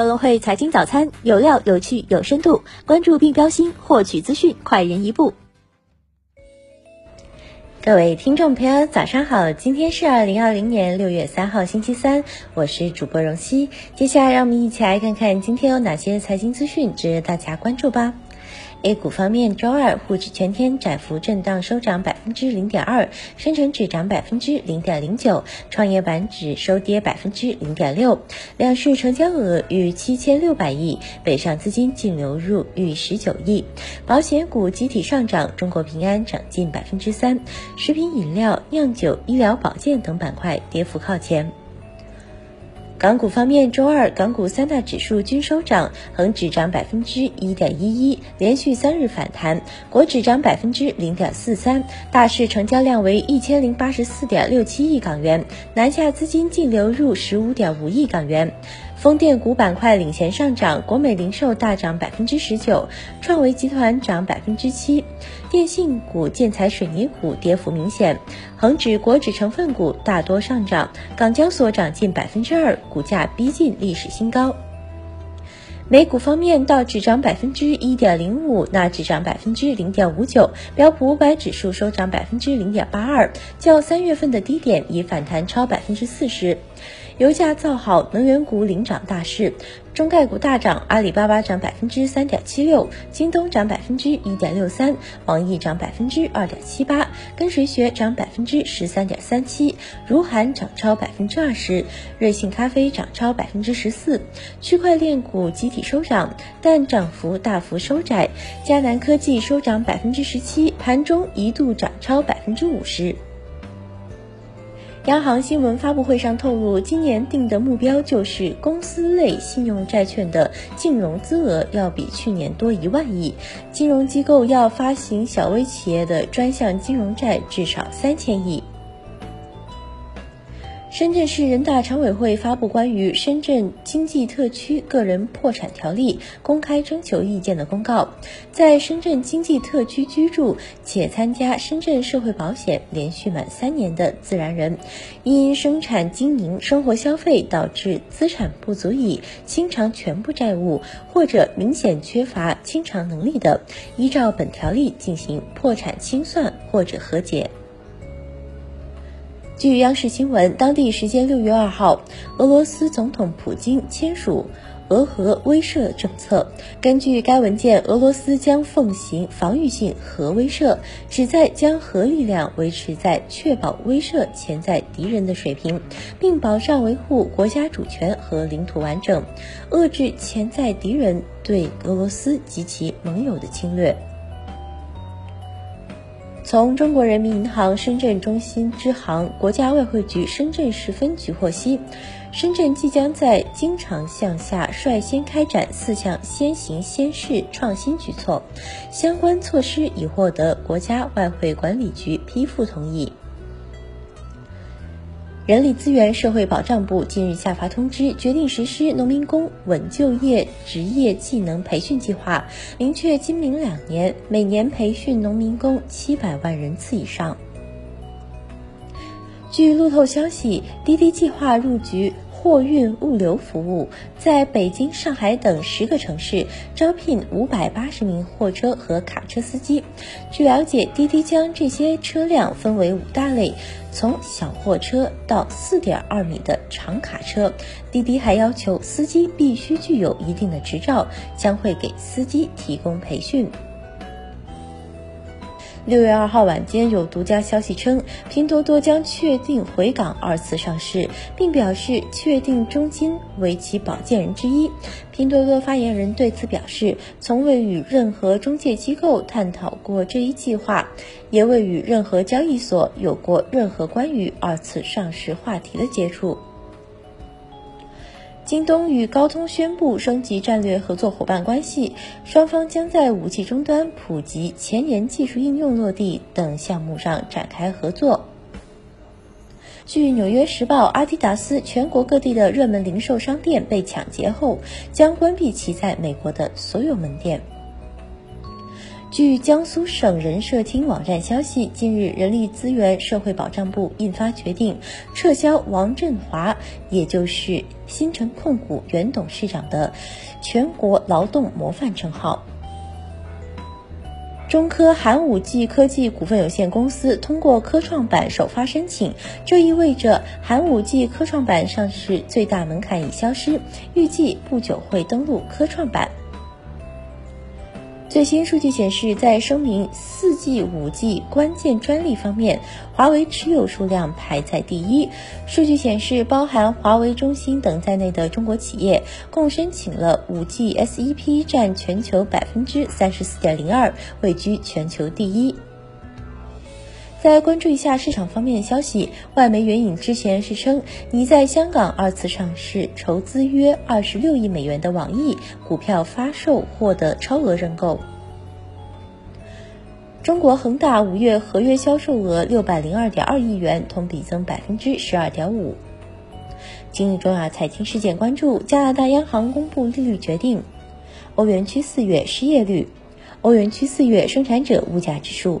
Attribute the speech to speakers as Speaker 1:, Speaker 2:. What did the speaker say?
Speaker 1: 格隆汇财经早餐有料、有趣、有深度，关注并标新，获取资讯快人一步。各位听众朋友，早上好！今天是二零二零年六月三号，星期三，我是主播荣熙。接下来，让我们一起来看看今天有哪些财经资讯值得大家关注吧。A 股方面，周二沪指全天窄幅震荡收涨百分之零点二，深成指涨百分之零点零九，创业板指收跌百分之零点六。两市成交额逾七千六百亿，北上资金净流入逾十九亿。保险股集体上涨，中国平安涨近百分之三，食品饮料、酿酒、医疗保健等板块跌幅靠前。港股方面，周二港股三大指数均收涨，恒指涨百分之一点一一，连续三日反弹；国指涨百分之零点四三，大市成交量为一千零八十四点六七亿港元，南下资金净流入十五点五亿港元。风电股板块领衔上涨，国美零售大涨百分之十九，创维集团涨百分之七。电信股、建材、水泥股跌幅明显，恒指、国指成分股大多上涨，港交所涨近百分之二，股价逼近历史新高。美股方面，道指涨百分之一点零五，纳指涨百分之零点五九，标普五百指数收涨百分之零点八二，较三月份的低点已反弹超百分之四十。油价造好，能源股领涨大势，中概股大涨，阿里巴巴涨百分之三点七六，京东涨百分之一点六三，网易涨百分之二点七八，跟谁学涨百分之十三点三七，如涵涨超百分之二十，瑞幸咖啡涨超百分之十四。区块链股集体收涨，但涨幅大幅收窄，迦南科技收涨百分之十七，盘中一度涨超百分之五十。央行新闻发布会上透露，今年定的目标就是公司类信用债券的净融资额要比去年多一万亿，金融机构要发行小微企业的专项金融债至少三千亿。深圳市人大常委会发布关于《深圳经济特区个人破产条例》公开征求意见的公告，在深圳经济特区居住且参加深圳社会保险连续满三年的自然人，因生产经营、生活消费导致资产不足以清偿全部债务，或者明显缺乏清偿能力的，依照本条例进行破产清算或者和解。据央视新闻，当地时间六月二号，俄罗斯总统普京签署俄核威慑政策。根据该文件，俄罗斯将奉行防御性核威慑，旨在将核力量维持在确保威慑潜在敌人的水平，并保障维护国家主权和领土完整，遏制潜在敌人对俄罗斯及其盟友的侵略。从中国人民银行深圳中心支行、国家外汇局深圳市分局获悉，深圳即将在经常项下率先开展四项先行先试创新举措，相关措施已获得国家外汇管理局批复同意。人力资源社会保障部近日下发通知，决定实施农民工稳就业职业技能培训计划，明确今明两年每年培训农民工七百万人次以上。据路透消息，滴滴计划入局。货运物流服务在北京、上海等十个城市招聘五百八十名货车和卡车司机。据了解，滴滴将这些车辆分为五大类，从小货车到四点二米的长卡车。滴滴还要求司机必须具有一定的执照，将会给司机提供培训。六月二号晚间，有独家消息称，拼多多将确定回港二次上市，并表示确定中金为其保荐人之一。拼多多发言人对此表示，从未与任何中介机构探讨过这一计划，也未与任何交易所有过任何关于二次上市话题的接触。京东与高通宣布升级战略合作伙伴关系，双方将在武器终端普及、前沿技术应用落地等项目上展开合作。据《纽约时报》，阿迪达斯全国各地的热门零售商店被抢劫后，将关闭其在美国的所有门店。据江苏省人社厅网站消息，近日，人力资源社会保障部印发决定，撤销王振华，也就是新城控股原董事长的全国劳动模范称号。中科寒武纪科技股份有限公司通过科创板首发申请，这意味着寒武纪科创板上市最大门槛已消失，预计不久会登陆科创板。最新数据显示，在声明四 G、五 G 关键专利方面，华为持有数量排在第一。数据显示，包含华为、中兴等在内的中国企业共申请了五 G SEP，占全球百分之三十四点零二，位居全球第一。再关注一下市场方面的消息，外媒援引之前是称，拟在香港二次上市、筹资约二十六亿美元的网易股票发售获得超额认购。中国恒大五月合约销售额六百零二点二亿元，同比增百分之十二点五。今日重要财经事件关注：加拿大央行公布利率决定，欧元区四月失业率，欧元区四月生产者物价指数。